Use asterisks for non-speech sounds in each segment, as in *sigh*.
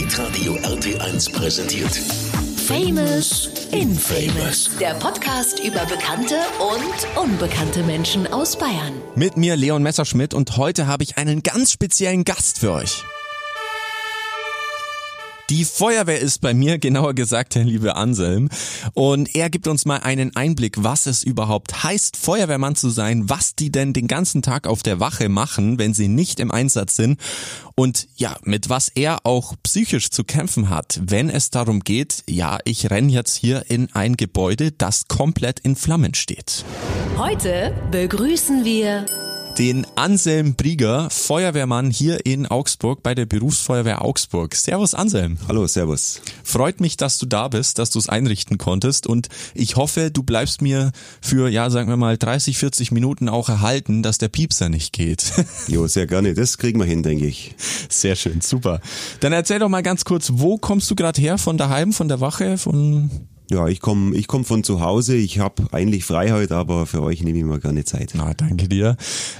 Hitradio RT1 präsentiert. Famous Infamous. Der Podcast über bekannte und unbekannte Menschen aus Bayern. Mit mir Leon Messerschmidt und heute habe ich einen ganz speziellen Gast für euch. Die Feuerwehr ist bei mir, genauer gesagt, der liebe Anselm. Und er gibt uns mal einen Einblick, was es überhaupt heißt, Feuerwehrmann zu sein, was die denn den ganzen Tag auf der Wache machen, wenn sie nicht im Einsatz sind. Und ja, mit was er auch psychisch zu kämpfen hat, wenn es darum geht, ja, ich renne jetzt hier in ein Gebäude, das komplett in Flammen steht. Heute begrüßen wir den Anselm Brieger, Feuerwehrmann hier in Augsburg bei der Berufsfeuerwehr Augsburg. Servus Anselm. Hallo, servus. Freut mich, dass du da bist, dass du es einrichten konntest und ich hoffe, du bleibst mir für, ja, sagen wir mal 30, 40 Minuten auch erhalten, dass der Piepser nicht geht. *laughs* Jo, sehr gerne. Das kriegen wir hin, denke ich. Sehr schön, super. Dann erzähl doch mal ganz kurz, wo kommst du gerade her? Von daheim, von der Wache, von ja, ich komme ich komm von zu Hause. Ich habe eigentlich Freiheit, aber für euch nehme ich mir gerne Zeit. Na, danke dir.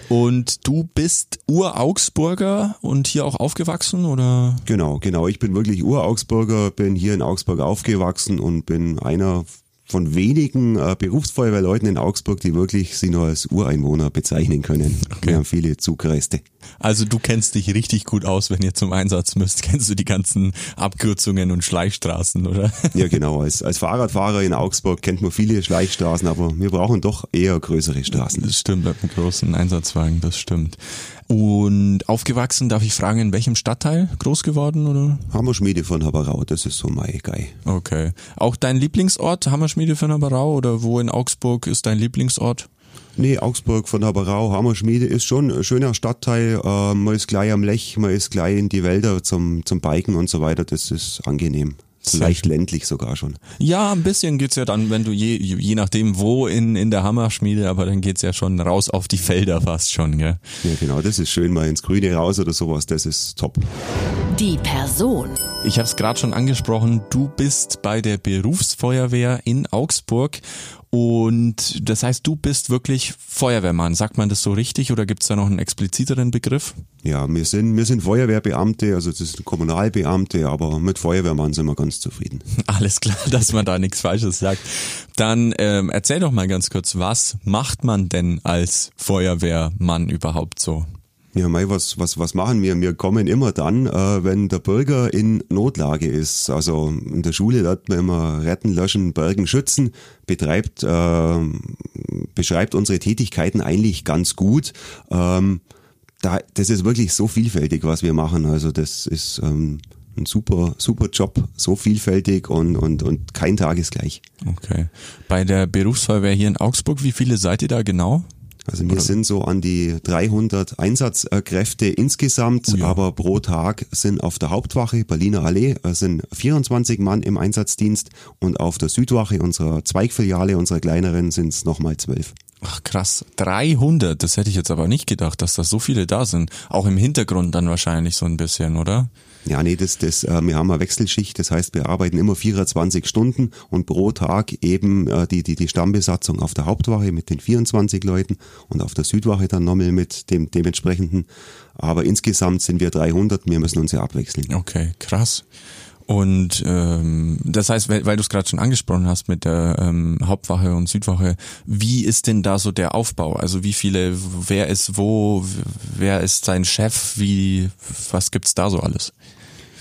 Und du bist Ur-Augsburger und hier auch aufgewachsen, oder? Genau, genau. Ich bin wirklich Ur-Augsburger, bin hier in Augsburg aufgewachsen und bin einer von wenigen äh, Berufsfeuerwehrleuten in Augsburg, die wirklich sie nur als Ureinwohner bezeichnen können. Okay. Wir haben viele Zugreiste. Also du kennst dich richtig gut aus, wenn ihr zum Einsatz müsst. *laughs* Kennst du die ganzen Abkürzungen und Schleichstraßen, oder? Ja, *laughs* genau. Als, als Fahrradfahrer in Augsburg kennt man viele Schleichstraßen, aber wir brauchen doch eher größere Straßen. Das stimmt, mit einem großen Einsatzwagen, das stimmt. Und aufgewachsen, darf ich fragen, in welchem Stadtteil groß geworden oder? Hammerschmiede von Haberau, das ist so mein Guy. Okay. Auch dein Lieblingsort, Hammerschmiede von Haberau oder wo in Augsburg ist dein Lieblingsort? Nee, Augsburg von Haberau, Hammerschmiede ist schon ein schöner Stadtteil. Äh, man ist gleich am Lech, man ist gleich in die Wälder zum, zum Biken und so weiter. Das ist angenehm. Leicht ländlich sogar schon. Ja, ein bisschen geht's ja dann, wenn du je, je nachdem wo in, in der Hammerschmiede, aber dann geht's ja schon raus auf die Felder fast schon, gell? Ja, genau, das ist schön, mal ins Grüne raus oder sowas, das ist top. Die Person. Ich habe es gerade schon angesprochen, du bist bei der Berufsfeuerwehr in Augsburg und das heißt, du bist wirklich Feuerwehrmann. Sagt man das so richtig oder gibt es da noch einen expliziteren Begriff? Ja, wir sind, wir sind Feuerwehrbeamte, also das sind Kommunalbeamte, aber mit Feuerwehrmann sind wir ganz zufrieden. *laughs* Alles klar, dass man da nichts Falsches sagt. Dann ähm, erzähl doch mal ganz kurz, was macht man denn als Feuerwehrmann überhaupt so? Ja, Mai, was, was, was machen wir? Wir kommen immer dann, äh, wenn der Bürger in Notlage ist. Also in der Schule lernt man immer retten, löschen, bergen, schützen, betreibt, äh, beschreibt unsere Tätigkeiten eigentlich ganz gut. Ähm, da, das ist wirklich so vielfältig, was wir machen. Also das ist ähm, ein super, super Job, so vielfältig und, und, und kein Tag ist gleich. Okay. Bei der Berufsfeuerwehr hier in Augsburg, wie viele seid ihr da genau? Also wir sind so an die 300 Einsatzkräfte insgesamt, oh ja. aber pro Tag sind auf der Hauptwache Berliner Allee äh, sind 24 Mann im Einsatzdienst und auf der Südwache unserer Zweigfiliale, unserer kleineren, sind es nochmal 12. Ach krass, 300, das hätte ich jetzt aber nicht gedacht, dass da so viele da sind. Auch im Hintergrund dann wahrscheinlich so ein bisschen, oder? Ja, nee, das, das, äh, wir haben eine Wechselschicht, das heißt, wir arbeiten immer 24 Stunden und pro Tag eben äh, die, die, die Stammbesatzung auf der Hauptwache mit den 24 Leuten und auf der Südwache dann nochmal mit dem dementsprechenden. Aber insgesamt sind wir 300, wir müssen uns ja abwechseln. Okay, krass. Und ähm, das heißt, weil, weil du es gerade schon angesprochen hast mit der ähm, Hauptwache und Südwache, wie ist denn da so der Aufbau? Also wie viele, wer ist wo, wer ist sein Chef, wie, was gibt's da so alles?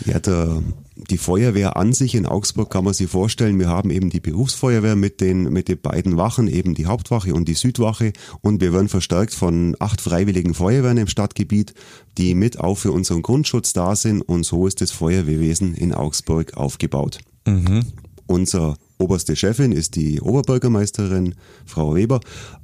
Ja, der, die Feuerwehr an sich in Augsburg kann man sich vorstellen, wir haben eben die Berufsfeuerwehr mit den, mit den beiden Wachen, eben die Hauptwache und die Südwache und wir werden verstärkt von acht freiwilligen Feuerwehren im Stadtgebiet, die mit auch für unseren Grundschutz da sind und so ist das Feuerwehrwesen in Augsburg aufgebaut. Mhm. Unser oberste Chefin ist die Oberbürgermeisterin, Frau Weber,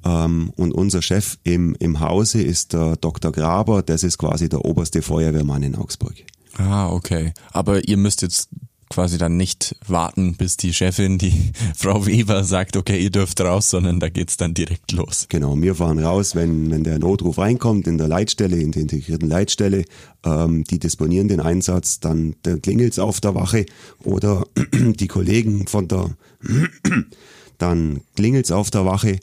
ähm, und unser Chef im, im Hause ist der Dr. Graber, das ist quasi der oberste Feuerwehrmann in Augsburg. Ah, okay. Aber ihr müsst jetzt quasi dann nicht warten, bis die Chefin, die *laughs* Frau Weber sagt, okay, ihr dürft raus, sondern da geht's dann direkt los. Genau, wir fahren raus, wenn, wenn der Notruf reinkommt in der Leitstelle, in der integrierten Leitstelle, ähm, die disponieren den Einsatz, dann, dann klingelt's auf der Wache oder *clears throat* die Kollegen von der, *clears throat* dann klingelt's auf der Wache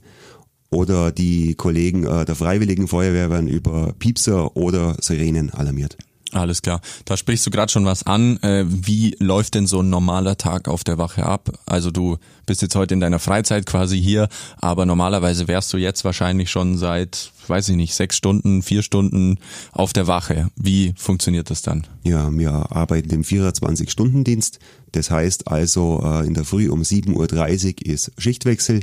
oder die Kollegen äh, der Freiwilligen Feuerwehr werden über Piepser oder Sirenen alarmiert. Alles klar. Da sprichst du gerade schon was an. Äh, wie läuft denn so ein normaler Tag auf der Wache ab? Also du bist jetzt heute in deiner Freizeit quasi hier, aber normalerweise wärst du jetzt wahrscheinlich schon seit, weiß ich nicht, sechs Stunden, vier Stunden auf der Wache. Wie funktioniert das dann? Ja, wir arbeiten im 24-Stunden-Dienst. Das heißt also, äh, in der Früh um 7.30 Uhr ist Schichtwechsel.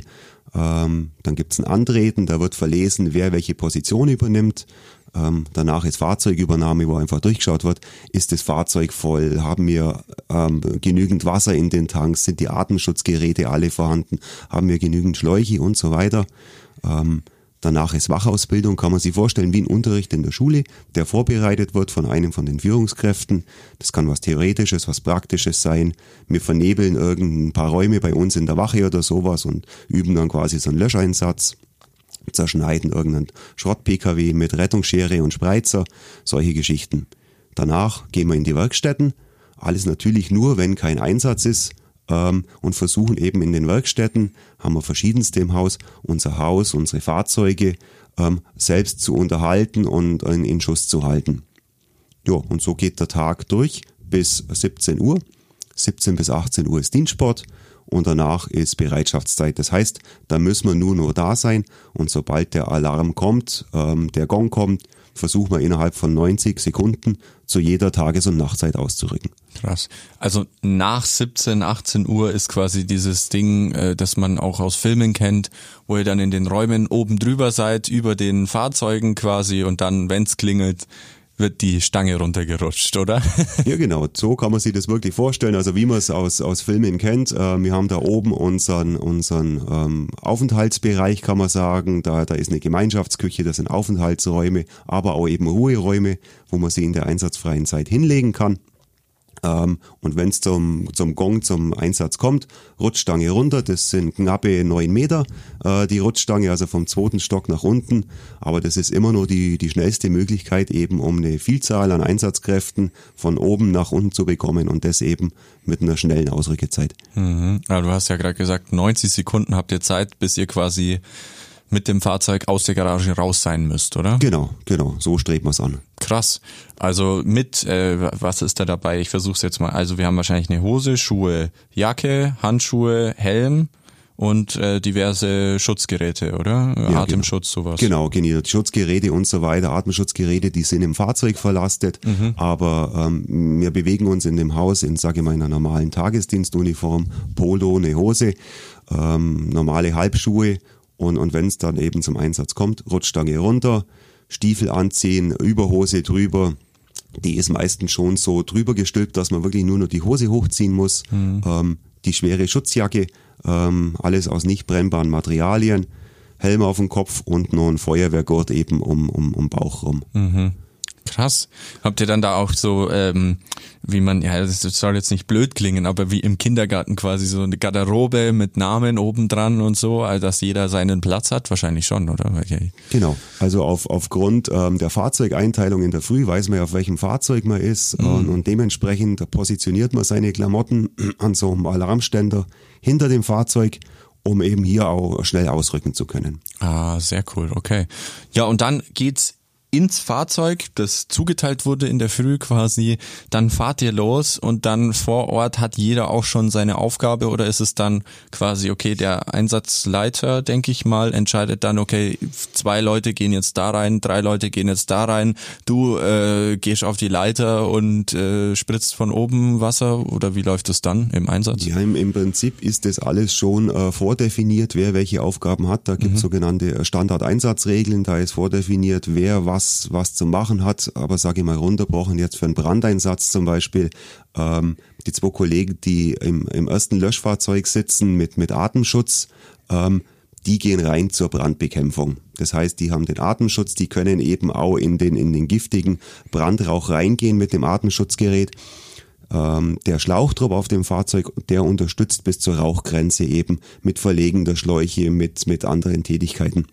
Ähm, dann gibt's ein Antreten, da wird verlesen, wer welche Position übernimmt. Ähm, danach ist Fahrzeugübernahme, wo einfach durchgeschaut wird, ist das Fahrzeug voll, haben wir ähm, genügend Wasser in den Tanks, sind die Atemschutzgeräte alle vorhanden, haben wir genügend Schläuche und so weiter. Ähm, danach ist Wachausbildung, kann man sich vorstellen, wie ein Unterricht in der Schule, der vorbereitet wird von einem von den Führungskräften. Das kann was Theoretisches, was Praktisches sein. Wir vernebeln irgendein paar Räume bei uns in der Wache oder sowas und üben dann quasi so einen Löscheinsatz zerschneiden irgendeinen Schrott-Pkw mit Rettungsschere und Spreizer, solche Geschichten. Danach gehen wir in die Werkstätten, alles natürlich nur, wenn kein Einsatz ist ähm, und versuchen eben in den Werkstätten, haben wir verschiedenste im Haus, unser Haus, unsere Fahrzeuge ähm, selbst zu unterhalten und in, in Schuss zu halten. Ja, und so geht der Tag durch bis 17 Uhr. 17 bis 18 Uhr ist Dienstsport und danach ist Bereitschaftszeit. Das heißt, da müssen wir nur noch da sein und sobald der Alarm kommt, ähm, der Gong kommt, versuchen wir innerhalb von 90 Sekunden zu jeder Tages- und Nachtzeit auszurücken. Krass. Also nach 17, 18 Uhr ist quasi dieses Ding, äh, das man auch aus Filmen kennt, wo ihr dann in den Räumen oben drüber seid, über den Fahrzeugen quasi und dann, wenn's klingelt, wird die Stange runtergerutscht, oder? *laughs* ja, genau. So kann man sich das wirklich vorstellen. Also wie man es aus, aus Filmen kennt. Äh, wir haben da oben unseren, unseren ähm, Aufenthaltsbereich, kann man sagen. Da, da ist eine Gemeinschaftsküche, das sind Aufenthaltsräume, aber auch eben Ruheräume, wo man sie in der einsatzfreien Zeit hinlegen kann. Ähm, und wenn es zum, zum Gong, zum Einsatz kommt, Rutschstange runter, das sind knappe neun Meter, äh, die Rutschstange, also vom zweiten Stock nach unten. Aber das ist immer nur die, die schnellste Möglichkeit, eben um eine Vielzahl an Einsatzkräften von oben nach unten zu bekommen und das eben mit einer schnellen Ausrückezeit. Mhm. Ja, du hast ja gerade gesagt, 90 Sekunden habt ihr Zeit, bis ihr quasi mit dem Fahrzeug aus der Garage raus sein müsst, oder? Genau, genau, so strebt man es an. Krass. Also mit, äh, was ist da dabei? Ich versuch's jetzt mal. Also wir haben wahrscheinlich eine Hose, Schuhe, Jacke, Handschuhe, Helm und äh, diverse Schutzgeräte, oder? Ja, Atemschutz, genau. sowas. Genau, genau. Schutzgeräte und so weiter, Atemschutzgeräte, die sind im Fahrzeug verlastet, mhm. aber ähm, wir bewegen uns in dem Haus in, sage ich mal, einer normalen Tagesdienstuniform, Polo, eine Hose, ähm, normale Halbschuhe und, und wenn es dann eben zum Einsatz kommt, Rutschstange runter, Stiefel anziehen, Überhose drüber. Die ist meistens schon so drüber gestülpt, dass man wirklich nur noch die Hose hochziehen muss. Mhm. Ähm, die schwere Schutzjacke, ähm, alles aus nicht brennbaren Materialien, Helm auf dem Kopf und noch ein Feuerwehrgurt eben um, um, um Bauch rum. Mhm. Krass. Habt ihr dann da auch so, ähm, wie man, ja, das soll jetzt nicht blöd klingen, aber wie im Kindergarten quasi so eine Garderobe mit Namen oben dran und so, also dass jeder seinen Platz hat? Wahrscheinlich schon, oder? Okay. Genau. Also auf, aufgrund ähm, der Fahrzeugeinteilung in der Früh weiß man ja, auf welchem Fahrzeug man ist mhm. und, und dementsprechend positioniert man seine Klamotten *clears throat* an so einem Alarmständer hinter dem Fahrzeug um eben hier auch schnell ausrücken zu können. Ah, sehr cool, okay. Ja, und dann geht's ins Fahrzeug, das zugeteilt wurde in der Früh quasi, dann fahrt ihr los und dann vor Ort hat jeder auch schon seine Aufgabe oder ist es dann quasi, okay, der Einsatzleiter, denke ich mal, entscheidet dann, okay, zwei Leute gehen jetzt da rein, drei Leute gehen jetzt da rein, du äh, gehst auf die Leiter und äh, spritzt von oben Wasser oder wie läuft es dann im Einsatz? Ja, im, im Prinzip ist das alles schon äh, vordefiniert, wer welche Aufgaben hat. Da gibt es mhm. sogenannte Standardeinsatzregeln, da ist vordefiniert, wer was was, was zu machen hat, aber sage ich mal runterbrochen jetzt für einen Brandeinsatz zum Beispiel, ähm, die zwei Kollegen, die im, im ersten Löschfahrzeug sitzen mit, mit Atemschutz, ähm, die gehen rein zur Brandbekämpfung. Das heißt, die haben den Atemschutz, die können eben auch in den, in den giftigen Brandrauch reingehen mit dem Atemschutzgerät. Ähm, der Schlauchtrupp auf dem Fahrzeug, der unterstützt bis zur Rauchgrenze eben mit Verlegen der Schläuche, mit, mit anderen Tätigkeiten.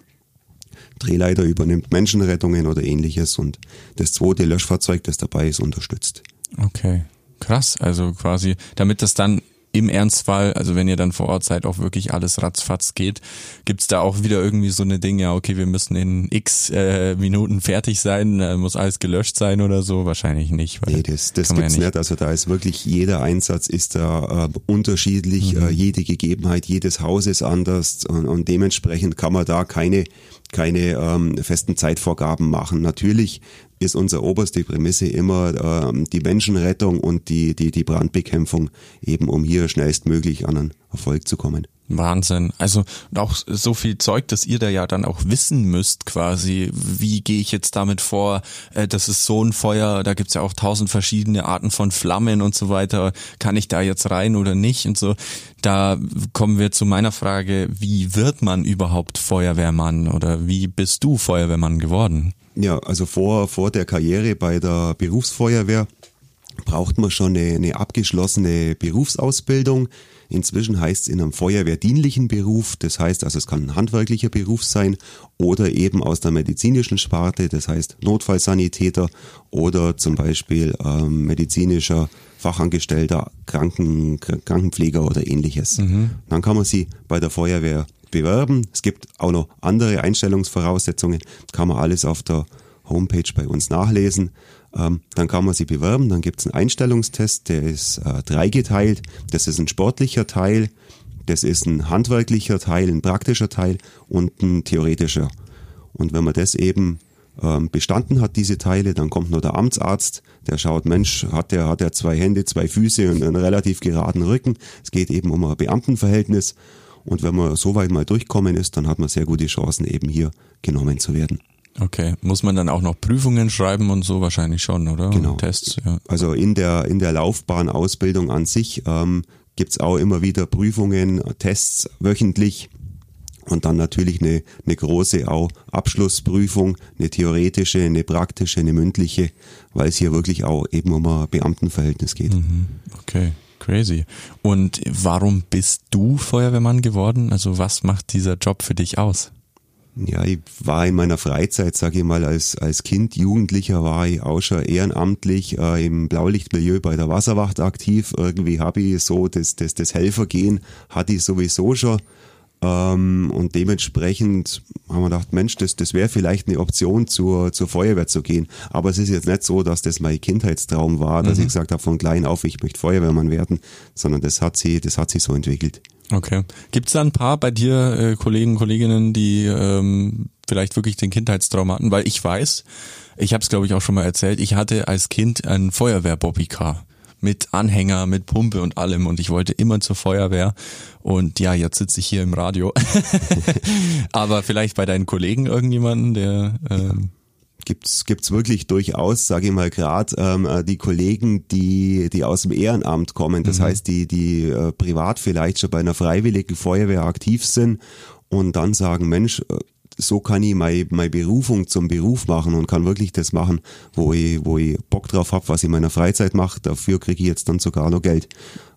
Drehleiter übernimmt Menschenrettungen oder ähnliches und das zweite Löschfahrzeug, das dabei ist, unterstützt. Okay, krass. Also quasi, damit das dann im Ernstfall, also wenn ihr dann vor Ort seid, auch wirklich alles ratzfatz geht? Gibt's da auch wieder irgendwie so eine Ding, ja, okay, wir müssen in x äh, Minuten fertig sein, äh, muss alles gelöscht sein oder so? Wahrscheinlich nicht. nee, das, das gibt's ja nicht. nicht. Also da ist wirklich jeder Einsatz ist da äh, unterschiedlich, mhm. äh, jede Gegebenheit, jedes Haus ist anders und, und dementsprechend kann man da keine keine ähm, festen Zeitvorgaben machen. Natürlich ist unsere oberste Prämisse immer ähm, die Menschenrettung und die, die, die Brandbekämpfung, eben um hier schnellstmöglich an einen Erfolg zu kommen. Wahnsinn. Also auch so viel Zeug, dass ihr da ja dann auch wissen müsst quasi, wie gehe ich jetzt damit vor, äh, das ist so ein Feuer, da gibt's ja auch tausend verschiedene Arten von Flammen und so weiter, kann ich da jetzt rein oder nicht und so. Da kommen wir zu meiner Frage, wie wird man überhaupt Feuerwehrmann oder wie bist du Feuerwehrmann geworden? Ja, also vor, vor der Karriere bei der Berufsfeuerwehr braucht man schon eine, eine abgeschlossene Berufsausbildung. Inzwischen heißt es in einem feuerwehrdienlichen Beruf, das heißt also es kann ein handwerklicher Beruf sein oder eben aus der medizinischen Sparte, das heißt Notfallsanitäter oder zum Beispiel ähm, medizinischer Fachangestellter, Kranken, Krankenpfleger oder ähnliches. Mhm. Dann kann man sie bei der Feuerwehr bewerben. Es gibt auch noch andere Einstellungsvoraussetzungen, kann man alles auf der Homepage bei uns nachlesen. Ähm, dann kann man sie bewerben, dann gibt es einen Einstellungstest, der ist äh, dreigeteilt. Das ist ein sportlicher Teil, das ist ein handwerklicher Teil, ein praktischer Teil und ein theoretischer. Und wenn man das eben ähm, bestanden hat, diese Teile, dann kommt nur der Amtsarzt, der schaut, Mensch, hat der, hat der zwei Hände, zwei Füße und einen relativ geraden Rücken. Es geht eben um ein Beamtenverhältnis. Und wenn man so weit mal durchkommen ist, dann hat man sehr gute Chancen, eben hier genommen zu werden. Okay, muss man dann auch noch Prüfungen schreiben und so wahrscheinlich schon, oder? Genau. Tests, ja. Also in der in der Laufbahnausbildung an sich ähm, gibt's auch immer wieder Prüfungen, Tests wöchentlich und dann natürlich eine, eine große auch Abschlussprüfung, eine theoretische, eine praktische, eine mündliche, weil es hier wirklich auch eben um ein Beamtenverhältnis geht. Mhm. Okay. Crazy. Und warum bist du Feuerwehrmann geworden? Also was macht dieser Job für dich aus? Ja, ich war in meiner Freizeit, sage ich mal, als, als Kind, Jugendlicher war ich auch schon ehrenamtlich äh, im Blaulichtmilieu bei der Wasserwacht aktiv. Irgendwie habe ich so das, das, das Helfergehen hatte ich sowieso schon. Ähm, und dementsprechend haben wir gedacht, Mensch, das, das wäre vielleicht eine Option, zur, zur Feuerwehr zu gehen. Aber es ist jetzt nicht so, dass das mein Kindheitstraum war, dass mhm. ich gesagt habe, von klein auf, ich möchte Feuerwehrmann werden, sondern das hat sie, das hat sich so entwickelt. Okay. Gibt es da ein paar bei dir, äh, Kollegen, Kolleginnen, die ähm, vielleicht wirklich den Kindheitstraum hatten? Weil ich weiß, ich habe es glaube ich auch schon mal erzählt, ich hatte als Kind ein Feuerwehr-Bobbycar mit Anhänger, mit Pumpe und allem und ich wollte immer zur Feuerwehr und ja, jetzt sitze ich hier im Radio. *laughs* Aber vielleicht bei deinen Kollegen irgendjemanden, der ähm, gibt's gibt's wirklich durchaus, sage ich mal, gerade ähm, äh, die Kollegen, die die aus dem Ehrenamt kommen, das mhm. heißt, die die äh, privat vielleicht schon bei einer freiwilligen Feuerwehr aktiv sind und dann sagen, Mensch, äh, so kann ich meine, meine Berufung zum Beruf machen und kann wirklich das machen, wo ich, wo ich Bock drauf habe, was ich in meiner Freizeit mache. Dafür kriege ich jetzt dann sogar noch Geld.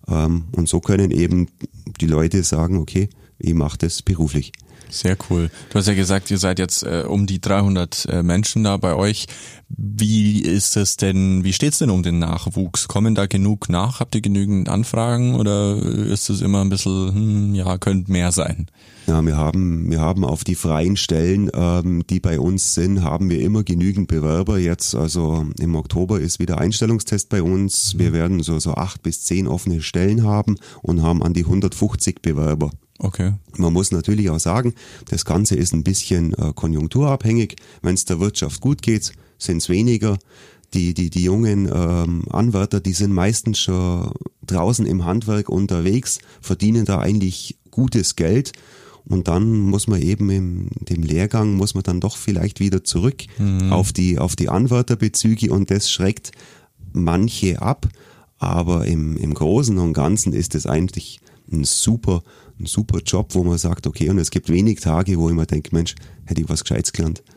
Ähm, und so können eben die Leute sagen, okay, ich mache das beruflich. Sehr cool. Du hast ja gesagt, ihr seid jetzt äh, um die 300 äh, Menschen da bei euch. Wie ist es denn, wie steht's denn um den Nachwuchs? Kommen da genug nach? Habt ihr genügend Anfragen oder ist es immer ein bisschen, hm, ja, könnte mehr sein? Ja, wir haben, wir haben auf die freien Stellen, ähm, die bei uns sind, haben wir immer genügend Bewerber. Jetzt, also im Oktober ist wieder Einstellungstest bei uns. Wir mhm. werden so, so acht bis zehn offene Stellen haben und haben an die 150 Bewerber. Okay. Man muss natürlich auch sagen, das Ganze ist ein bisschen äh, konjunkturabhängig. Wenn es der Wirtschaft gut geht, sind es weniger. Die, die, die jungen ähm, Anwärter, die sind meistens schon draußen im Handwerk unterwegs, verdienen da eigentlich gutes Geld. Und dann muss man eben im dem Lehrgang, muss man dann doch vielleicht wieder zurück mhm. auf die, auf die Anwärterbezüge und das schreckt manche ab. Aber im, im Großen und Ganzen ist es eigentlich ein super ein super Job, wo man sagt, okay, und es gibt wenig Tage, wo ich mir denke, Mensch, hätte ich was Gescheites gelernt. *laughs*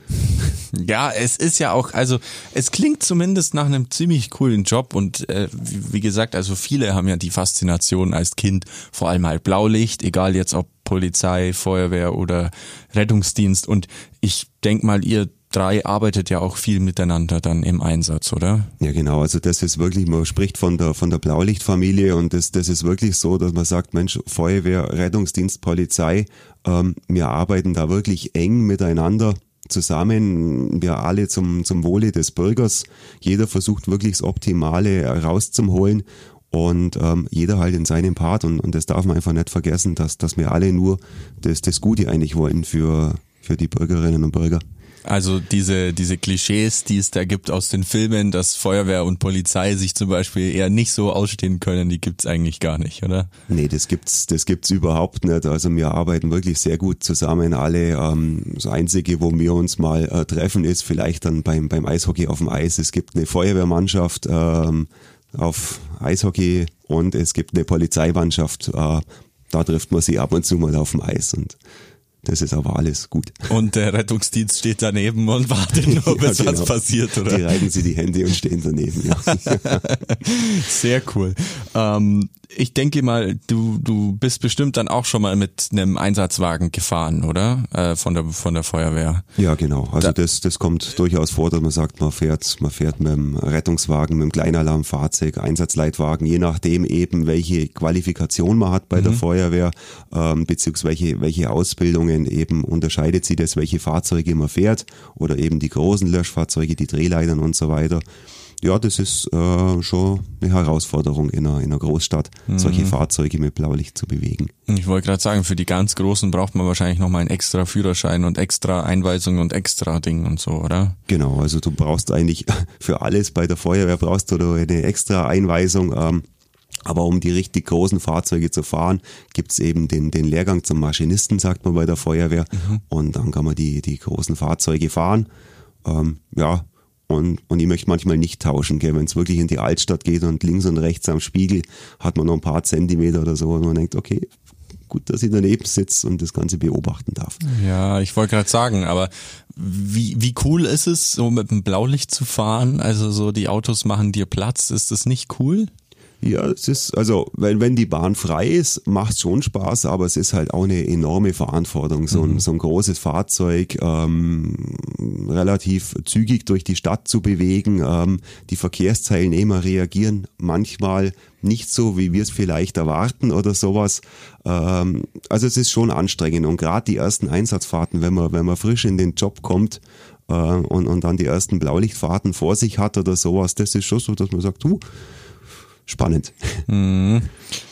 Ja, es ist ja auch, also es klingt zumindest nach einem ziemlich coolen Job und äh, wie, wie gesagt, also viele haben ja die Faszination als Kind, vor allem halt Blaulicht, egal jetzt ob Polizei, Feuerwehr oder Rettungsdienst und ich denk mal, ihr drei arbeitet ja auch viel miteinander dann im Einsatz, oder? Ja, genau. Also das ist wirklich, man spricht von der von der Blaulichtfamilie und das das ist wirklich so, dass man sagt, Mensch, Feuerwehr, Rettungsdienst, Polizei, ähm, wir arbeiten da wirklich eng miteinander zusammen, wir alle zum, zum Wohle des Bürgers. Jeder versucht wirklich das Optimale rauszuholen und ähm, jeder halt in seinem Part und, und das darf man einfach nicht vergessen, dass, dass wir alle nur das, das Gute eigentlich wollen für, für die Bürgerinnen und Bürger. Also diese, diese Klischees, die es da gibt aus den Filmen, dass Feuerwehr und Polizei sich zum Beispiel eher nicht so ausstehen können, die gibt's eigentlich gar nicht, oder? Nee, das gibt's, das gibt's überhaupt nicht. Also wir arbeiten wirklich sehr gut zusammen alle. Ähm, das Einzige, wo wir uns mal äh, treffen, ist vielleicht dann beim, beim Eishockey auf dem Eis. Es gibt eine Feuerwehrmannschaft ähm, auf Eishockey und es gibt eine Polizeimannschaft. Äh, da trifft man sie ab und zu mal auf dem Eis und das ist aber alles gut. Und der Rettungsdienst steht daneben und wartet nur, *laughs* ja, bis genau. was passiert, oder? Die reiben sie die Hände und stehen daneben, ja. *laughs* Sehr cool. Ähm, ich denke mal, du, du bist bestimmt dann auch schon mal mit einem Einsatzwagen gefahren, oder? Äh, von der von der Feuerwehr. Ja, genau. Also da, das, das kommt durchaus vor, dass man sagt, man fährt, man fährt mit dem Rettungswagen, mit dem Kleinalarmfahrzeug, Einsatzleitwagen, je nachdem eben, welche Qualifikation man hat bei mhm. der Feuerwehr, ähm, beziehungsweise welche, welche Ausbildungen eben unterscheidet sie das, welche Fahrzeuge man fährt oder eben die großen Löschfahrzeuge, die Drehleitern und so weiter ja, das ist äh, schon eine Herausforderung in einer, in einer Großstadt, mhm. solche Fahrzeuge mit Blaulicht zu bewegen. Ich wollte gerade sagen, für die ganz Großen braucht man wahrscheinlich nochmal einen extra Führerschein und extra Einweisung und extra Ding und so, oder? Genau, also du brauchst eigentlich *laughs* für alles bei der Feuerwehr brauchst du eine extra Einweisung. Ähm, aber um die richtig großen Fahrzeuge zu fahren, gibt's eben den, den Lehrgang zum Maschinisten, sagt man bei der Feuerwehr. Mhm. Und dann kann man die, die großen Fahrzeuge fahren. Ähm, ja, und, und ich möchte manchmal nicht tauschen, wenn es wirklich in die Altstadt geht und links und rechts am Spiegel hat man noch ein paar Zentimeter oder so und man denkt, okay, gut, dass ich daneben sitze und das Ganze beobachten darf. Ja, ich wollte gerade sagen, aber wie, wie cool ist es, so mit dem Blaulicht zu fahren? Also so die Autos machen dir Platz, ist das nicht cool? Ja, es ist, also, wenn, wenn die Bahn frei ist, macht schon Spaß, aber es ist halt auch eine enorme Verantwortung. So ein, mhm. so ein großes Fahrzeug ähm, relativ zügig durch die Stadt zu bewegen. Ähm, die Verkehrsteilnehmer reagieren manchmal nicht so, wie wir es vielleicht erwarten oder sowas. Ähm, also es ist schon anstrengend und gerade die ersten Einsatzfahrten, wenn man, wenn man frisch in den Job kommt, äh, und, und dann die ersten Blaulichtfahrten vor sich hat oder sowas, das ist schon so, dass man sagt, du, spannend. Mhm.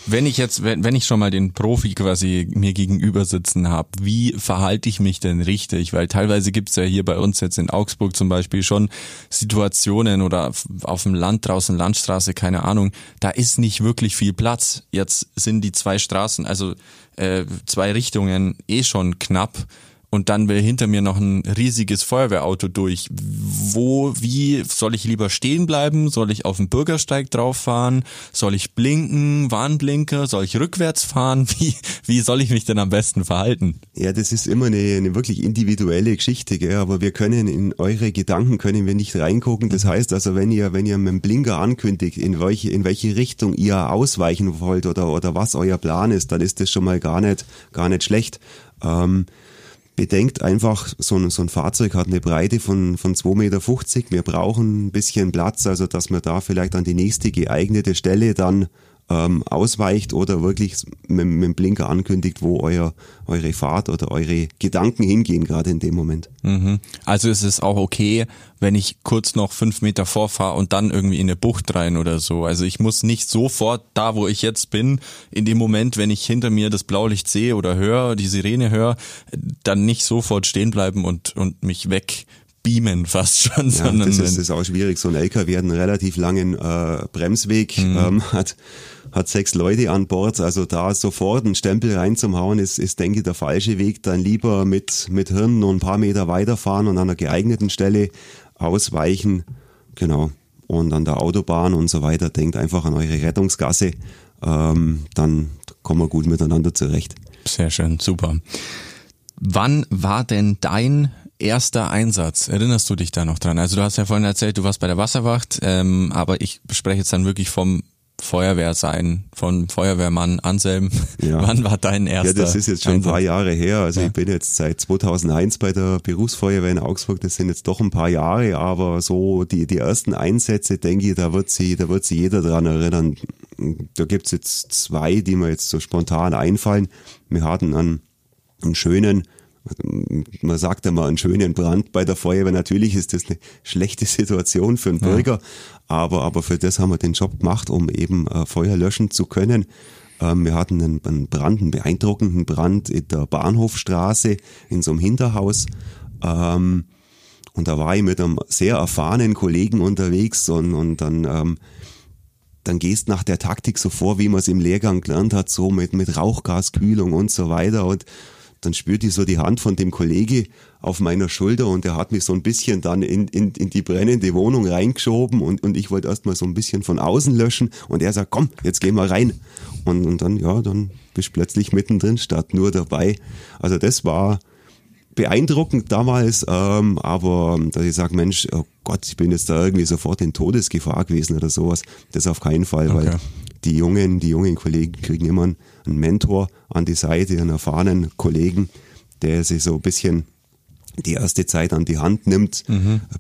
Wenn ich jetzt, wenn, wenn ich schon mal den Profi quasi mir gegenüber sitzen habe, wie verhalte ich mich denn richtig? Weil teilweise gibt's ja hier bei uns jetzt in Augsburg zum Beispiel schon Situationen oder auf dem Land draußen, Landstraße, keine Ahnung, da ist nicht wirklich viel Platz. Jetzt sind die zwei Straßen, also äh, zwei Richtungen eh schon knapp und dann will hinter mir noch ein riesiges Feuerwehrauto durch. Wo, wie soll ich lieber stehen bleiben? Soll ich auf dem Bürgersteig drauf fahren? Soll ich blinken, Warnblinker? Soll ich rückwärts fahren? *laughs* Wie, wie soll ich mich denn am besten verhalten? Ja, das ist immer eine, eine wirklich individuelle Geschichte, gell? aber wir können in eure Gedanken können wir nicht reingucken. Das heißt also, wenn ihr, wenn ihr mit dem Blinker ankündigt, in welche, in welche Richtung ihr ausweichen wollt oder, oder was euer Plan ist, dann ist das schon mal gar nicht, gar nicht schlecht. Ähm, bedenkt einfach, so ein, so ein Fahrzeug hat eine Breite von, von 2,50 Meter. Wir brauchen ein bisschen Platz, also dass wir da vielleicht an die nächste geeignete Stelle dann ähm, ausweicht oder wirklich mit, mit dem Blinker ankündigt, wo euer, eure Fahrt oder eure Gedanken hingehen, gerade in dem Moment. Mhm. Also ist es auch okay, wenn ich kurz noch fünf Meter vorfahre und dann irgendwie in eine Bucht rein oder so. Also ich muss nicht sofort da, wo ich jetzt bin, in dem Moment, wenn ich hinter mir das Blaulicht sehe oder höre, die Sirene höre, dann nicht sofort stehen bleiben und, und mich weg beamen *laughs* fast schon. Ja, sondern das, ist, das ist auch schwierig. So ein LKW hat einen relativ langen äh, Bremsweg, mhm. ähm, hat, hat sechs Leute an Bord. Also da sofort einen Stempel reinzuhauen, ist, ist denke ich, der falsche Weg. Dann lieber mit, mit Hirn noch ein paar Meter weiterfahren und an einer geeigneten Stelle ausweichen. Genau. Und an der Autobahn und so weiter. Denkt einfach an eure Rettungsgasse. Ähm, dann kommen wir gut miteinander zurecht. Sehr schön, super. Wann war denn dein erster Einsatz? Erinnerst du dich da noch dran? Also du hast ja vorhin erzählt, du warst bei der Wasserwacht, ähm, aber ich spreche jetzt dann wirklich vom Feuerwehr sein, von Feuerwehrmann Anselm. Ja. *laughs* Wann war dein erster? Ja, das ist jetzt schon ein paar? Jahre her. Also Ja. ich bin jetzt seit 2001 bei der Berufsfeuerwehr in Augsburg. Das sind jetzt doch ein paar Jahre, aber so die, die ersten Einsätze, denke ich, da wird sie, da wird sie jeder dran erinnern. Da gibt's jetzt zwei, die mir jetzt so spontan einfallen. Wir hatten einen, einen schönen, man sagt immer einen schönen Brand bei der Feuerwehr. Natürlich ist das eine schlechte Situation für einen Bürger, aber, aber für das haben wir den Job gemacht, um eben äh, Feuer löschen zu können. Ähm, wir hatten einen, einen Brand, einen beeindruckenden Brand in der Bahnhofstraße in so einem Hinterhaus. Ähm, und da war ich mit einem sehr erfahrenen Kollegen unterwegs und, und dann, ähm, dann gehst nach der Taktik so vor, wie man es im Lehrgang gelernt hat, so mit, mit Rauchgaskühlung und so weiter. Und dann spürte ich so die Hand von dem Kollege auf meiner Schulter und der hat mich so ein bisschen dann in, in, in die brennende Wohnung reingeschoben und, und ich wollte erstmal so ein bisschen von außen löschen und er sagt, komm, jetzt gehen wir rein. Und, und dann, ja, dann bist du plötzlich mittendrin statt nur dabei. Also das war beeindruckend damals, ähm, aber dass ich sage, Mensch, oh Gott, ich bin jetzt da irgendwie sofort in Todesgefahr gewesen oder sowas, das auf keinen Fall, Okay. weil die jungen, die jungen Kollegen kriegen immer einen einen Mentor an die Seite, einen erfahrenen Kollegen, der sich so ein bisschen die erste Zeit an die Hand nimmt,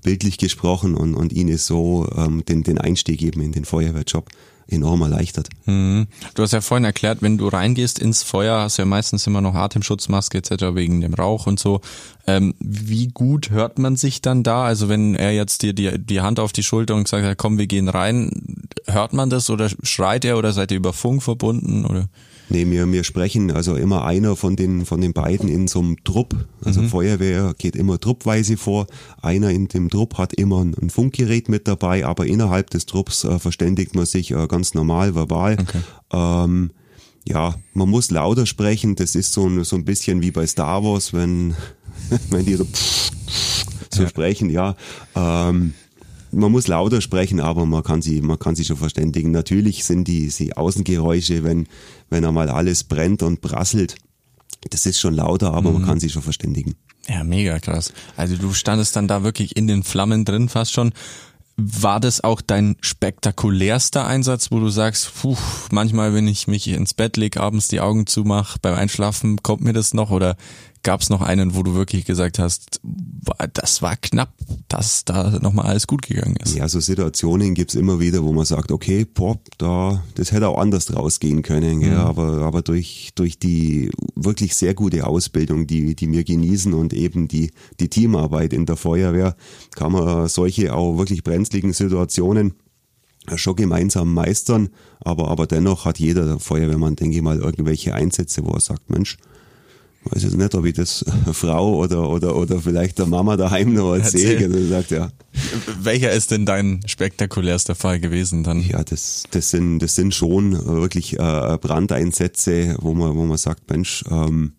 bildlich gesprochen und, und ihnen so ähm, den, den Einstieg eben in den Feuerwehrjob enorm erleichtert. Mhm. Du hast ja vorhin erklärt, wenn du reingehst ins Feuer, hast du ja meistens immer noch Atemschutzmaske etc. wegen dem Rauch und so. Ähm, wie gut hört man sich dann da? Also wenn er jetzt dir die, die Hand auf die Schulter und sagt, komm, wir gehen rein, hört man das oder schreit er oder seid ihr über Funk verbunden? Oder? Nee, wir, wir sprechen also immer einer von den, von den beiden in so einem Trupp. Also Feuerwehr geht immer truppweise vor. Einer in dem Trupp hat immer ein, ein Funkgerät mit dabei, aber innerhalb des Trupps äh, verständigt man sich äh, ganz normal, verbal. Ähm, ja, man muss lauter sprechen. Das ist so ein, so ein bisschen wie bei Star Wars, wenn, *laughs* wenn die so, so sprechen, ja. Ähm, man muss lauter sprechen, aber man kann sie, man kann sie schon verständigen. Natürlich sind die, die Außengeräusche, wenn, wenn einmal alles brennt und prasselt, das ist schon lauter, aber man kann sie schon verständigen. Ja, mega krass. Also du standest dann da wirklich in den Flammen drin fast schon. War das auch dein spektakulärster Einsatz, wo du sagst, puh, manchmal, wenn ich mich ins Bett leg, abends die Augen zumache, beim Einschlafen kommt mir das noch? Oder gab es noch einen, wo du wirklich gesagt hast, das war knapp, dass da nochmal alles gut gegangen ist? Ja, so Situationen gibt's immer wieder, wo man sagt, okay, boah, da, das hätte auch anders rausgehen können, gell? aber, aber durch, durch die wirklich sehr gute Ausbildung, die, die wir genießen und eben die, die Teamarbeit in der Feuerwehr, kann man solche auch wirklich brenzligen Situationen schon gemeinsam meistern, aber, aber dennoch hat jeder Feuerwehrmann, denke ich mal, irgendwelche Einsätze, wo er sagt, Mensch, weiß jetzt nicht, ob ich das *laughs* Frau oder, oder, oder vielleicht der Mama daheim noch erzähle. Erzähl. Und sagt, ja, Welcher ist denn dein spektakulärster Fall gewesen dann? Ja, das, das sind, das sind schon wirklich äh, Brandeinsätze, wo man, wo man sagt, Mensch, ähm,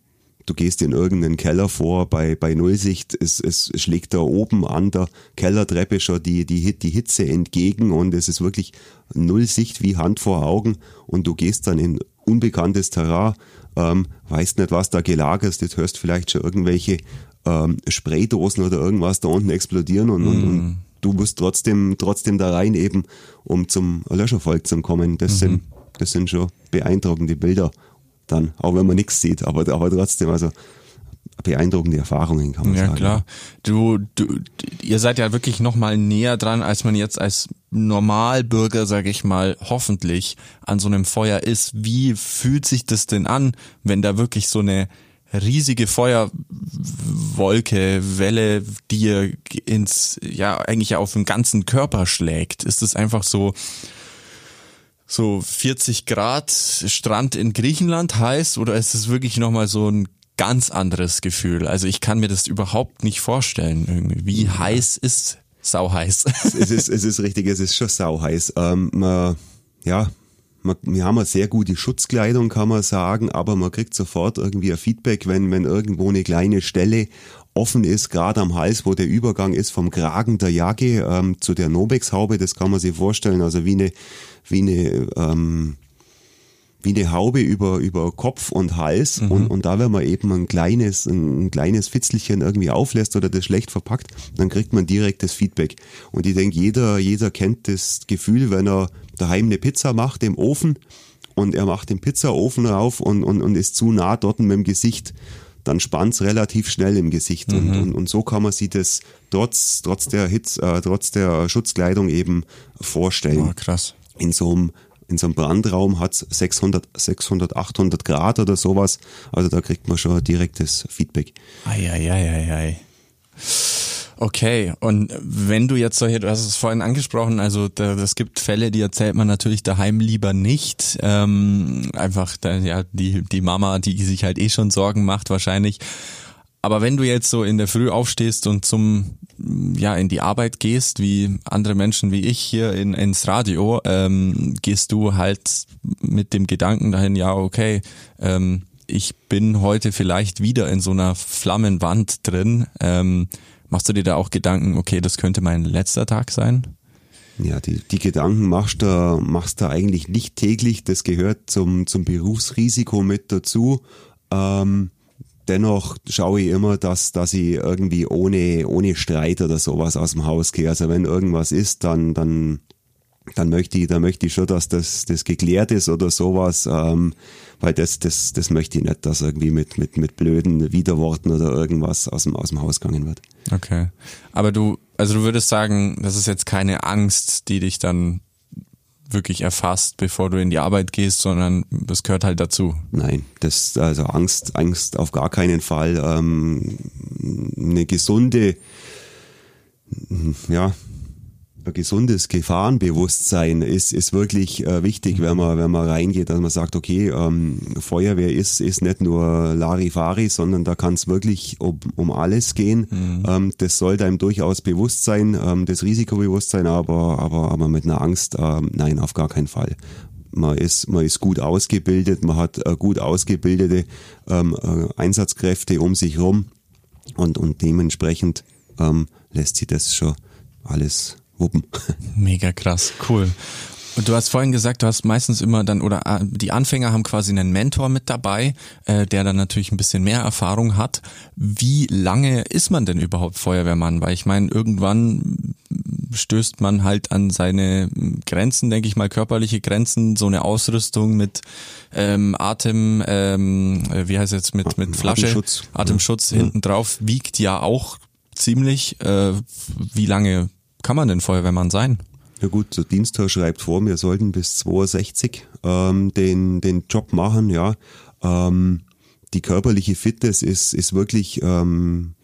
du gehst in irgendeinen Keller vor bei, bei Nullsicht, es, es schlägt da oben an der Kellertreppe schon die, die, die Hitze entgegen und es ist wirklich Nullsicht wie Hand vor Augen und du gehst dann in unbekanntes Terrain, ähm, weißt nicht, was da gelagert ist, hörst vielleicht schon irgendwelche ähm, Spraydosen oder irgendwas da unten explodieren und, und, und du musst trotzdem, trotzdem da rein eben, um zum Löschervolk zu kommen. Das sind, das sind schon beeindruckende Bilder dann, auch wenn man nichts sieht, aber, aber trotzdem, also beeindruckende Erfahrungen kann man Ja sagen. klar. Du, du, ihr seid ja wirklich noch mal näher dran, als man jetzt als Normalbürger, sage ich mal, hoffentlich an so einem Feuer ist. Wie fühlt sich das denn an, wenn da wirklich so eine riesige Feuerwolke, Welle dir ins, ja, eigentlich auf den ganzen Körper schlägt? Ist das einfach so, so 40 Grad Strand in Griechenland heiß oder ist es wirklich nochmal so ein ganz anderes Gefühl? Also ich kann mir das überhaupt nicht vorstellen. Irgendwie. Wie heiß ist sau heiß? *laughs* es ist, es ist richtig, es ist schon sauheiß. Ähm, man, ja, man, wir haben eine sehr gute Schutzkleidung, kann man sagen, aber man kriegt sofort irgendwie ein Feedback, wenn, wenn irgendwo eine kleine Stelle offen ist, gerade am Hals, wo der Übergang ist vom Kragen der Jacke ähm, zu der Nobex-Haube, das kann man sich vorstellen, also wie eine, wie eine, ähm, wie eine Haube über, über Kopf und Hals Mhm. und, und da, wenn man eben ein kleines, ein, ein kleines Fitzelchen irgendwie auflässt oder das schlecht verpackt, dann kriegt man direktes Feedback. Und ich denke, jeder, jeder kennt das Gefühl, wenn er daheim eine Pizza macht im Ofen und er macht den Pizzaofen rauf und, und, und ist zu nah dort mit dem Gesicht, dann spannt's relativ schnell im Gesicht. Und, und, und so kann man sich das trotz, trotz der Hitze, äh, trotz der Schutzkleidung eben vorstellen Oh, krass. in so einem in so einem Brandraum hat 600, 600, 800 Grad oder sowas. Also da kriegt man schon direktes Feedback. Eieieiei. Okay, und wenn du jetzt solche, du hast es vorhin angesprochen, also es gibt Fälle, die erzählt man natürlich daheim lieber nicht. Ähm, einfach da, ja die die Mama, die sich halt eh schon Sorgen macht wahrscheinlich. Aber wenn du jetzt so in der Früh aufstehst und zum ja in die Arbeit gehst, wie andere Menschen wie ich hier in, ins Radio, ähm, gehst du halt mit dem Gedanken dahin, ja okay, ähm, ich bin heute vielleicht wieder in so einer Flammenwand drin. Ähm, machst du dir da auch Gedanken, okay, das könnte mein letzter Tag sein? Ja, die, die Gedanken machst du, machst du eigentlich nicht täglich. Das gehört zum, zum Berufsrisiko mit dazu. Ähm, dennoch schaue ich immer, dass, dass ich irgendwie ohne, ohne Streit oder sowas aus dem Haus gehe. Also wenn irgendwas ist, dann, dann, dann möchte ich, dann möchte ich schon, dass das, das geklärt ist oder sowas, ähm, weil das, das, das möchte ich nicht, dass irgendwie mit, mit, mit blöden Widerworten oder irgendwas aus dem, aus dem Haus gegangen wird. Okay. Aber du, also du würdest sagen, das ist jetzt keine Angst, die dich dann wirklich erfasst, bevor du in die Arbeit gehst, sondern das gehört halt dazu. Nein, das also Angst, Angst auf gar keinen Fall. Ähm, eine gesunde, ja, gesundes Gefahrenbewusstsein ist, ist wirklich äh, wichtig, wenn man, wenn man reingeht, dass man sagt, okay, ähm, Feuerwehr ist, ist nicht nur Larifari, sondern da kann es wirklich um, um alles gehen. Ähm, das sollte einem durchaus bewusst sein, ähm, das Risikobewusstsein, aber, aber, aber mit einer Angst, ähm, nein, auf gar keinen Fall. Man ist, man ist gut ausgebildet, man hat äh, gut ausgebildete ähm, äh, Einsatzkräfte um sich rum und, und dementsprechend ähm, lässt sich das schon alles wuppen. Mega krass, cool. Und du hast vorhin gesagt, du hast meistens immer dann, oder äh, die Anfänger haben quasi einen Mentor mit dabei, äh, der dann natürlich ein bisschen mehr Erfahrung hat. Wie lange ist man denn überhaupt Feuerwehrmann? Weil ich meine, irgendwann stößt man halt an seine Grenzen, denke ich mal, körperliche Grenzen, so eine Ausrüstung mit ähm, Atem, ähm, äh, wie heißt jetzt, mit, mit Flasche, Atemschutz. Atemschutz hinten drauf, wiegt ja auch ziemlich. Äh, wie lange kann man denn Feuerwehrmann sein? Ja gut, der Dienstherr schreibt vor, wir sollten bis 62 ähm, den, den Job machen, ja. Ähm, die körperliche Fitness ist, ist wirklich ähm,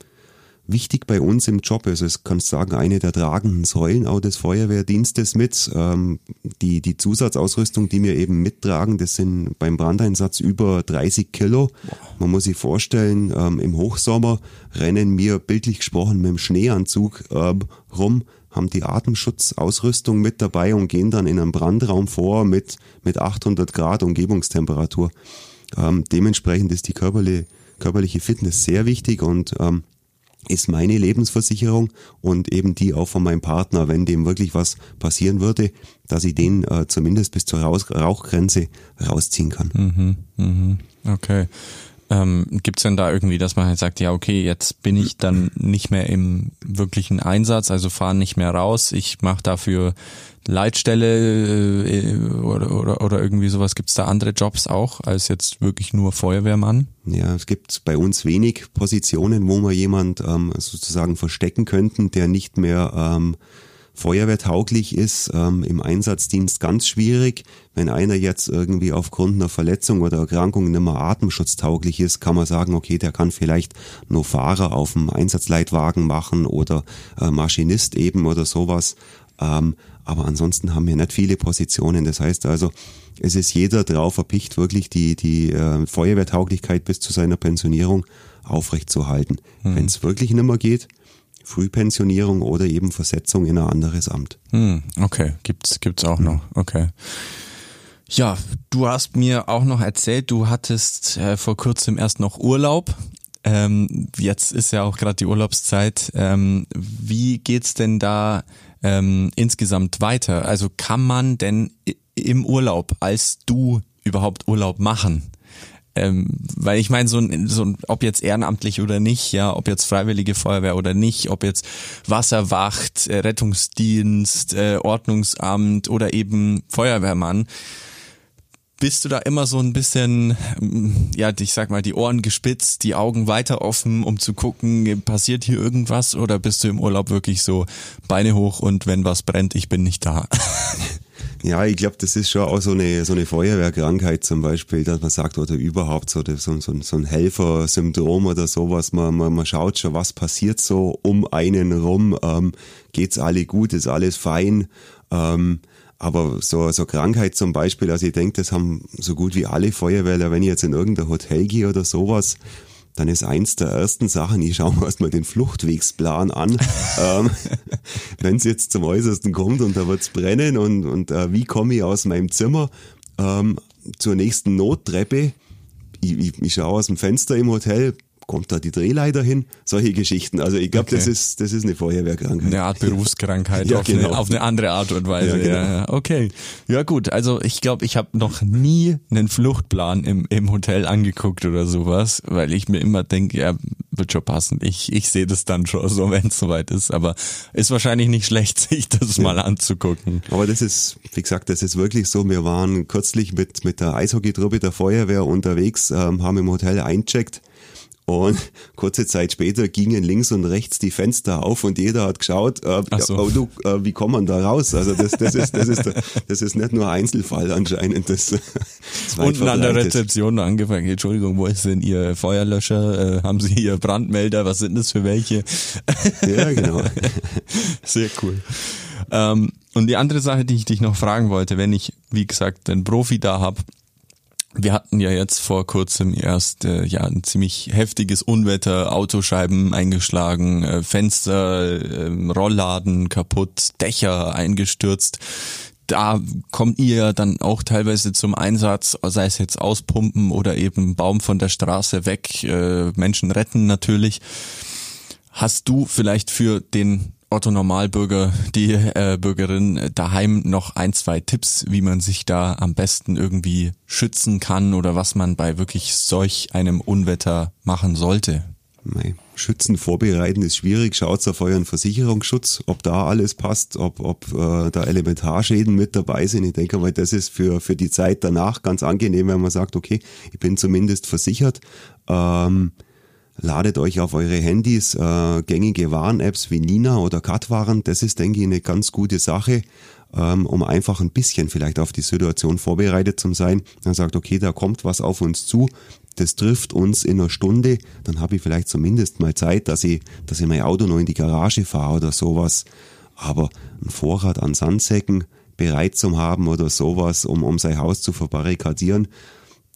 wichtig bei uns im Job. Also es kannst sagen, eine der tragenden Säulen auch des Feuerwehrdienstes mit. Ähm, die, die Zusatzausrüstung, die wir eben mittragen, das sind beim Brandeinsatz über 30 Kilo. Man muss sich vorstellen, ähm, im Hochsommer rennen wir bildlich gesprochen mit dem Schneeanzug ähm, rum, haben die Atemschutzausrüstung mit dabei und gehen dann in einen Brandraum vor mit, mit 800 Grad Umgebungstemperatur. Ähm, dementsprechend ist die körperliche, körperliche Fitness sehr wichtig und ähm, ist meine Lebensversicherung und eben die auch von meinem Partner, wenn dem wirklich was passieren würde, dass ich den äh, zumindest bis zur Raus Rauchgrenze rausziehen kann. Mhm, mhm, okay. Ähm, Gibt es denn da irgendwie, dass man halt sagt, ja, okay, jetzt bin ich dann nicht mehr im wirklichen Einsatz, also fahre nicht mehr raus, ich mache dafür Leitstelle äh, oder, oder, oder irgendwie sowas. Gibt es da andere Jobs auch als jetzt wirklich nur Feuerwehrmann? Ja, es gibt bei uns wenig Positionen, wo wir jemand ähm, sozusagen verstecken könnten, der nicht mehr ähm, feuerwehrtauglich ist, ähm, im Einsatzdienst ganz schwierig. Wenn einer jetzt irgendwie aufgrund einer Verletzung oder Erkrankung nicht mehr atemschutztauglich ist, kann man sagen, okay, der kann vielleicht nur Fahrer auf dem Einsatzleitwagen machen oder äh, Maschinist eben oder sowas. Ähm, aber ansonsten haben wir nicht viele Positionen. Das heißt also, es ist jeder drauf erpicht, wirklich die, die äh, Feuerwehrtauglichkeit bis zu seiner Pensionierung aufrechtzuerhalten. Mhm. Wenn es wirklich nicht mehr geht, Frühpensionierung oder eben Versetzung in ein anderes Amt. Hm, okay, gibt's gibt's auch noch. Okay. Ja, du hast mir auch noch erzählt, du hattest äh, vor kurzem erst noch Urlaub. Ähm, jetzt ist ja auch gerade die Urlaubszeit. Ähm, wie geht's denn da ähm, insgesamt weiter? Also kann man denn im Urlaub als du überhaupt Urlaub machen? Ähm, weil ich meine, so ein, so ein, ob jetzt ehrenamtlich oder nicht, ja, ob jetzt Freiwillige Feuerwehr oder nicht, ob jetzt Wasserwacht, äh, Rettungsdienst, äh, Ordnungsamt oder eben Feuerwehrmann, bist du da immer so ein bisschen, ja, ich sag mal, die Ohren gespitzt, die Augen weiter offen, um zu gucken, passiert hier irgendwas oder bist du im Urlaub wirklich so Beine hoch und wenn was brennt, ich bin nicht da? *laughs* Ja, ich glaube, das ist schon auch so eine, so eine Feuerwehrkrankheit zum Beispiel, dass man sagt, oder überhaupt so, so, so, so ein Helfersyndrom oder sowas. Man, man, man schaut schon, was passiert so um einen rum. Ähm, geht's alle gut, ist alles fein? Ähm, aber so, so Krankheit zum Beispiel, also ich denke, das haben so gut wie alle Feuerwehrler, wenn ich jetzt in irgendein Hotel gehe oder sowas, dann ist eins der ersten Sachen, ich schaue mir erstmal den Fluchtwegsplan an. *laughs* ähm, Wenn es jetzt zum Äußersten kommt und da wird's brennen und, und äh, wie komme ich aus meinem Zimmer ähm, zur nächsten Nottreppe? Ich, ich, ich schaue aus dem Fenster im Hotel, kommt da die Drehleiter hin? Solche Geschichten. Also ich glaube, okay. das ist das ist eine Feuerwehrkrankheit. Eine Art Berufskrankheit ja, auf, genau. eine, auf eine andere Art und Weise. Ja, genau. ja, okay. Ja gut, also ich glaube, ich habe noch nie einen Fluchtplan im, im Hotel angeguckt oder sowas, weil ich mir immer denke, ja, wird schon passen. Ich, ich sehe das dann schon so, wenn es soweit ist. Aber ist wahrscheinlich nicht schlecht, *laughs* sich das mal anzugucken. Aber das ist, wie gesagt, das ist wirklich so. Wir waren kürzlich mit, mit der Eishockeytruppe der Feuerwehr unterwegs, ähm, haben im Hotel eincheckt und kurze Zeit später gingen links und rechts die Fenster auf und jeder hat geschaut, äh, so. oh, du, äh, wie kommt man da raus? Also das, das, ist, das, ist, das ist nicht nur Einzelfall anscheinend. Das, das Unten an der Rezeption angefangen, Entschuldigung, wo ist denn Ihr Feuerlöscher? Äh, haben Sie Ihr Brandmelder? Was sind das für welche? Ja, genau. *laughs* Sehr cool. Ähm, und die andere Sache, die ich dich noch fragen wollte, wenn ich, wie gesagt, einen Profi da hab wir hatten ja jetzt vor kurzem erst äh, ja ein ziemlich heftiges Unwetter, Autoscheiben eingeschlagen, äh, Fenster, äh, Rollladen kaputt, Dächer eingestürzt. Da kommt ihr dann auch teilweise zum Einsatz, sei es jetzt auspumpen oder eben Baum von der Straße weg, äh, Menschen retten natürlich. Hast du vielleicht für den Otto Normalbürger, die äh, Bürgerin daheim noch ein, zwei Tipps, wie man sich da am besten irgendwie schützen kann oder was man bei wirklich solch einem Unwetter machen sollte? Nein. Schützen vorbereiten ist schwierig. Schaut auf euren Versicherungsschutz, ob da alles passt, ob, ob äh, da Elementarschäden mit dabei sind. Ich denke mal, das ist für, für die Zeit danach ganz angenehm, wenn man sagt, okay, ich bin zumindest versichert. Ähm, Ladet euch auf eure Handys äh, gängige Warn-Apps wie Nina oder Katwaren. Das ist, denke ich, eine ganz gute Sache, ähm, um einfach ein bisschen vielleicht auf die Situation vorbereitet zu sein. Dann sagt, okay, da kommt was auf uns zu. Das trifft uns in einer Stunde. Dann habe ich vielleicht zumindest mal Zeit, dass ich, dass ich mein Auto noch in die Garage fahre oder sowas. Aber ein Vorrat an Sandsäcken bereit zum haben oder sowas, um, um sein Haus zu verbarrikadieren,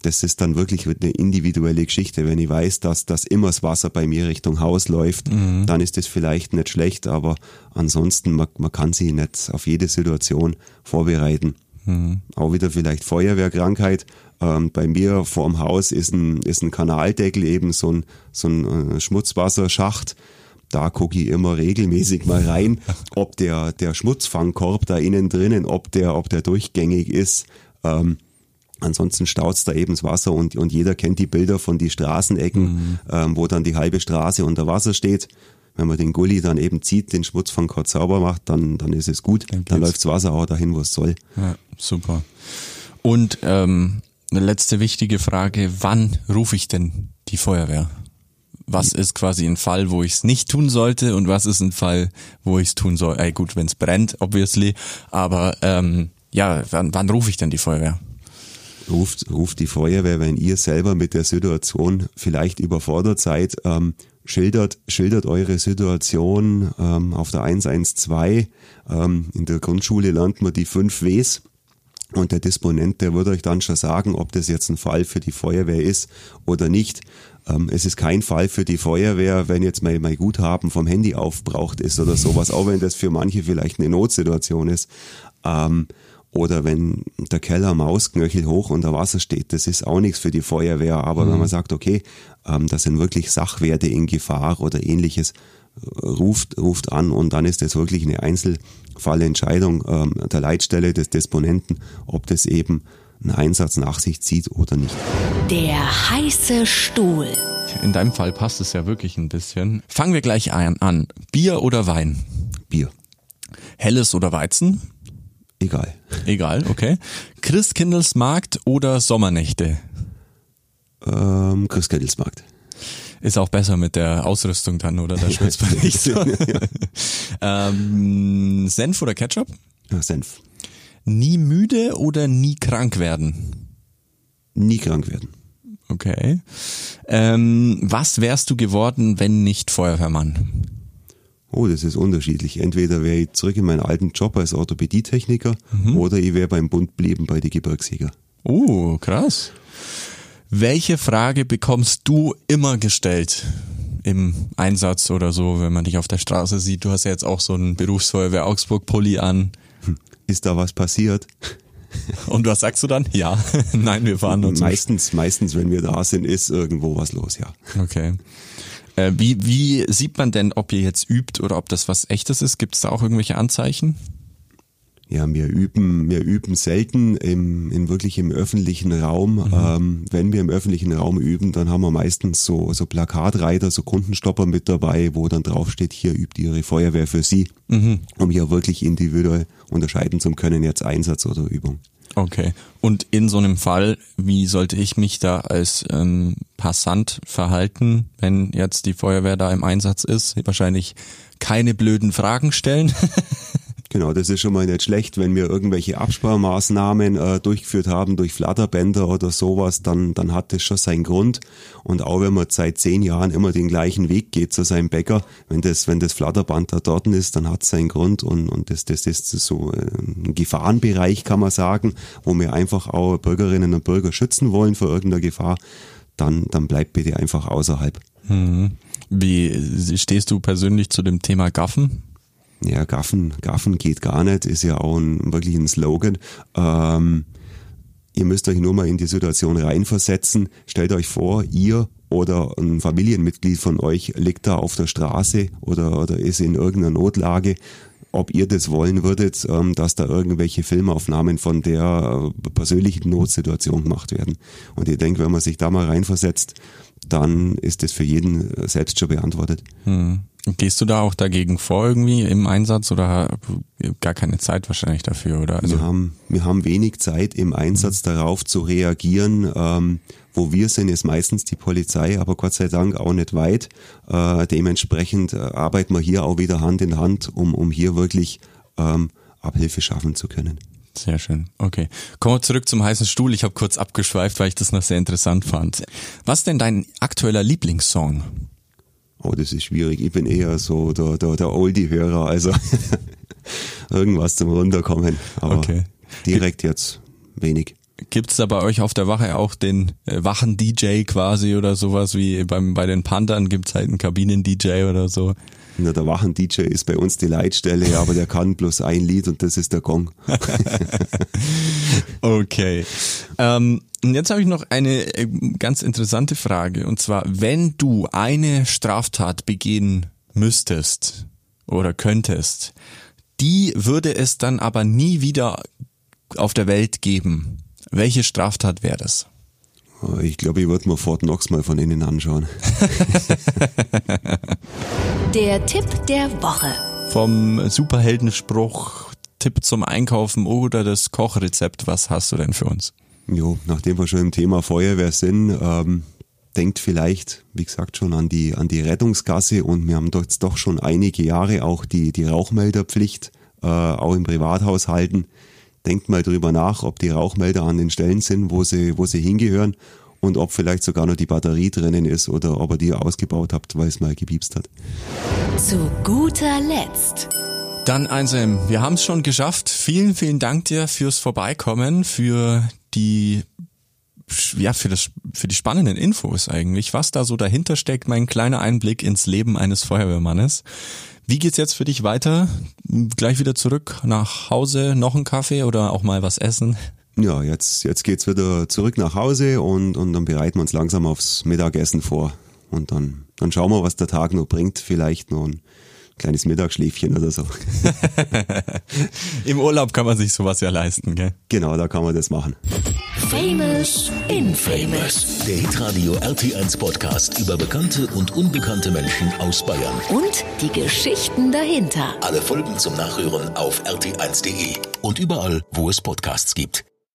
das ist dann wirklich eine individuelle Geschichte. Wenn ich weiß, dass, dass immer das Wasser bei mir Richtung Haus läuft, mhm. dann ist das vielleicht nicht schlecht, aber ansonsten, man, man kann sich nicht auf jede Situation vorbereiten. Mhm. Auch wieder vielleicht Feuerwehrkrankheit. Ähm, bei mir vorm Haus ist ein, ist ein Kanaldeckel, eben so ein, so ein äh, Schmutzwasserschacht da gucke ich immer regelmäßig mal rein, *laughs* ob der, der Schmutzfangkorb da innen drinnen, ob der, ob der durchgängig ist. Ähm, Ansonsten staut's da eben das Wasser und, und jeder kennt die Bilder von die Straßenecken, mhm. ähm, wo dann die halbe Straße unter Wasser steht. Wenn man den Gully dann eben zieht, den Schmutz von kurz sauber macht, dann, dann ist es gut. Dann, dann läuft's Wasser auch dahin, wo es soll. Ja, super. Und ähm, eine letzte wichtige Frage, wann rufe ich denn die Feuerwehr? Was ist quasi ein Fall, wo ich es nicht tun sollte und was ist ein Fall, wo ich es tun soll? Ey, gut, wenn es brennt, obviously. Aber ähm, ja, wann, wann rufe ich denn die Feuerwehr? Ruft, ruft die Feuerwehr, wenn ihr selber mit der Situation vielleicht überfordert seid, ähm, schildert, schildert eure Situation ähm, auf der 112. Ähm, in der Grundschule lernt man die fünf Ws. Und der Disponent, der würde euch dann schon sagen, ob das jetzt ein Fall für die Feuerwehr ist oder nicht. Ähm, es ist kein Fall für die Feuerwehr, wenn jetzt mein, mein Guthaben vom Handy aufbraucht ist oder sowas, auch wenn das für manche vielleicht eine Notsituation ist. Ähm, oder wenn der Keller Mausknöchel hoch unter Wasser steht, das ist auch nichts für die Feuerwehr. Aber mhm. wenn man sagt, okay, ähm, das sind wirklich Sachwerte in Gefahr oder ähnliches, äh, ruft, ruft an und dann ist das wirklich eine Einzelfallentscheidung ähm, der Leitstelle des Disponenten, ob das eben ein Einsatz nach sich zieht oder nicht. Der heiße Stuhl. In deinem Fall passt es ja wirklich ein bisschen. Fangen wir gleich ein, an. Bier oder Wein? Bier. Helles oder Weizen? Egal. Egal, okay. Christkindlesmarkt oder Sommernächte? Ähm, Christkindlesmarkt. Ist auch besser mit der Ausrüstung dann, oder? Da schwitzt man nicht so. *laughs* ähm, Senf oder Ketchup? Ja, Senf. Nie müde oder nie krank werden? Nie krank werden. Okay. Ähm, was wärst du geworden, wenn nicht Feuerwehrmann? Oh, das ist unterschiedlich. Entweder wäre ich zurück in meinen alten Job als Orthopädietechniker oder ich wäre beim Bund blieben bei den Gebirgsjäger. Uh, krass. Welche Frage bekommst du immer gestellt im Einsatz oder so, wenn man dich auf der Straße sieht? Du hast ja jetzt auch so einen Berufsfeuerwehr Augsburg Pulli an. Ist da was passiert? *laughs* Und was sagst du dann? Ja. *laughs* Nein, wir fahren nur meistens, meistens, wenn wir da sind, ist irgendwo was los, ja. Okay. Äh, wie, wie sieht man denn, ob ihr jetzt übt oder ob das was echtes ist? Gibt es da auch irgendwelche Anzeichen? Ja, wir üben, wir üben selten im, in wirklich im öffentlichen Raum. Ähm, wenn wir im öffentlichen Raum üben, dann haben wir meistens so, so Plakatreiter, so Kundenstopper mit dabei, wo dann draufsteht, hier übt Ihre Feuerwehr für Sie, um hier wirklich individuell unterscheiden zu können, jetzt Einsatz oder Übung. Okay. Und in so einem Fall, wie sollte ich mich da als ähm, Passant verhalten, wenn jetzt die Feuerwehr da im Einsatz ist? Wahrscheinlich keine blöden Fragen stellen. *laughs* Genau, das ist schon mal nicht schlecht, wenn wir irgendwelche Absparmaßnahmen äh, durchgeführt haben durch Flatterbänder oder sowas, dann, dann hat das schon seinen Grund. Und auch wenn man seit zehn Jahren immer den gleichen Weg geht zu seinem Bäcker, wenn das, wenn das Flatterband da dort ist, dann hat es seinen Grund und, und das, das ist so äh, ein Gefahrenbereich, kann man sagen, wo wir einfach auch Bürgerinnen und Bürger schützen wollen vor irgendeiner Gefahr, dann, dann bleibt bitte einfach außerhalb. Wie stehst du persönlich zu dem Thema Gaffen? Ja, Gaffen, Gaffen geht gar nicht, ist ja auch ein, wirklich ein Slogan. Ähm, ihr müsst euch nur mal in die Situation reinversetzen. Stellt euch vor, ihr oder ein Familienmitglied von euch liegt da auf der Straße oder, oder ist in irgendeiner Notlage. Ob ihr das wollen würdet, ähm, dass da irgendwelche Filmaufnahmen von der äh, persönlichen Notsituation gemacht werden. Und ich denke, wenn man sich da mal reinversetzt, dann ist das für jeden äh, selbst schon beantwortet. Gehst du da auch dagegen vor irgendwie im Einsatz oder gar keine Zeit wahrscheinlich dafür? Oder also wir, haben, wir haben wenig Zeit im Einsatz darauf zu reagieren. Ähm, wo wir sind, ist meistens die Polizei, aber Gott sei Dank auch nicht weit. Äh, dementsprechend äh, arbeiten wir hier auch wieder Hand in Hand, um, um hier wirklich ähm, Abhilfe schaffen zu können. Sehr schön. Okay. Kommen wir zurück zum heißen Stuhl. Ich habe kurz abgeschweift, weil ich das noch sehr interessant fand. Was ist denn dein aktueller Lieblingssong? Oh, das ist schwierig. Ich bin eher so der, der, der Oldie-Hörer, also *laughs* irgendwas zum Runterkommen. Aber Okay. direkt jetzt wenig. Gibt's da bei euch auf der Wache auch den äh, Wachen-DJ quasi oder sowas wie beim, bei den Panthern gibt's halt einen Kabinen-DJ oder so? Na, der Wachen-DJ ist bei uns die Leitstelle, *laughs* aber der kann bloß ein Lied und das ist der Gong. *laughs* Okay. Ähm, und jetzt habe ich noch eine äh, ganz interessante Frage. Und zwar, wenn du eine Straftat begehen müsstest oder könntest, die würde es dann aber nie wieder auf der Welt geben. Welche Straftat wäre das? Ich glaube, ich würde mir Fort Knox mal von innen anschauen. *laughs* Der Tipp der Woche. Vom Superheldenspruch, Tipp zum Einkaufen oder das Kochrezept, was hast du denn für uns? Jo, nachdem wir schon im Thema Feuerwehr sind, ähm, denkt vielleicht, wie gesagt, schon an die, an die Rettungsgasse und wir haben doch jetzt doch schon einige Jahre auch die, die Rauchmelderpflicht, äh, auch im Privathaushalten. Denkt mal drüber nach, ob die Rauchmelder an den Stellen sind, wo sie, wo sie hingehören und ob vielleicht sogar noch die Batterie drinnen ist oder ob ihr die ausgebaut habt, weil es mal gepiepst hat. Zu guter Letzt. Dann Einsam, wir haben es schon geschafft. Vielen, vielen Dank dir fürs Vorbeikommen, für die ja, für das, für die spannenden Infos eigentlich, was da so dahinter steckt, mein kleiner Einblick ins Leben eines Feuerwehrmannes. Wie geht's jetzt für dich weiter? Gleich wieder zurück nach Hause, noch einen Kaffee oder auch mal was essen? Ja, jetzt, jetzt geht's wieder zurück nach Hause und, und dann bereiten wir uns langsam aufs Mittagessen vor. Und dann, dann schauen wir, was der Tag noch bringt. Vielleicht noch ein kleines Mittagsschläfchen oder so. *laughs* Im Urlaub kann man sich sowas ja leisten, gell? Genau, da kann man das machen. Famous Infamous. Der Hitradio RT1 Podcast über bekannte und unbekannte Menschen aus Bayern. Und die Geschichten dahinter. Alle Folgen zum Nachhören auf rt1.de und überall, wo es Podcasts gibt.